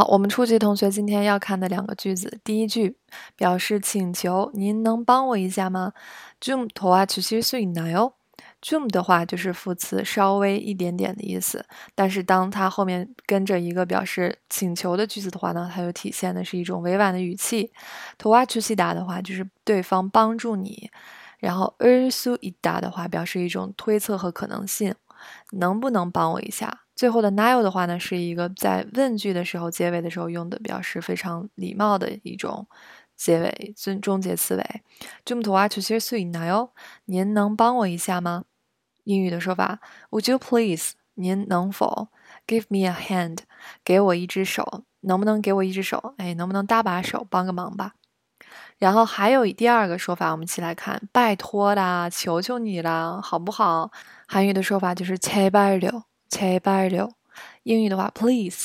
好，我们初级同学今天要看的两个句子，第一句表示请求，您能帮我一下吗？좀도와주실수있나요？ 좀的话就是副词，稍微一点点的意思。但是当它后面跟着一个表示请求的句子的话呢，它就体现的是一种委婉的语气。도와주시다的话就是对方帮助你，然后을수있다的话表示一种推测和可能性，能不能帮我一下？ 最后的 nail 的话呢，是一个在问句的时候结尾的时候用的，表示非常礼貌的一种结尾终终结词尾。좀도와주실수있나 요？ 您能帮我一下吗？英语的说法，Would you please？您能否？Give me a hand？给我一只手，能不能给我一只手？哎，能不能搭把手，帮个忙吧？然后还有第二个说法，我们一起来看，拜托啦，求求你啦，好不好？韩语的说法就是제발 요。 제발 요， 英语的话，please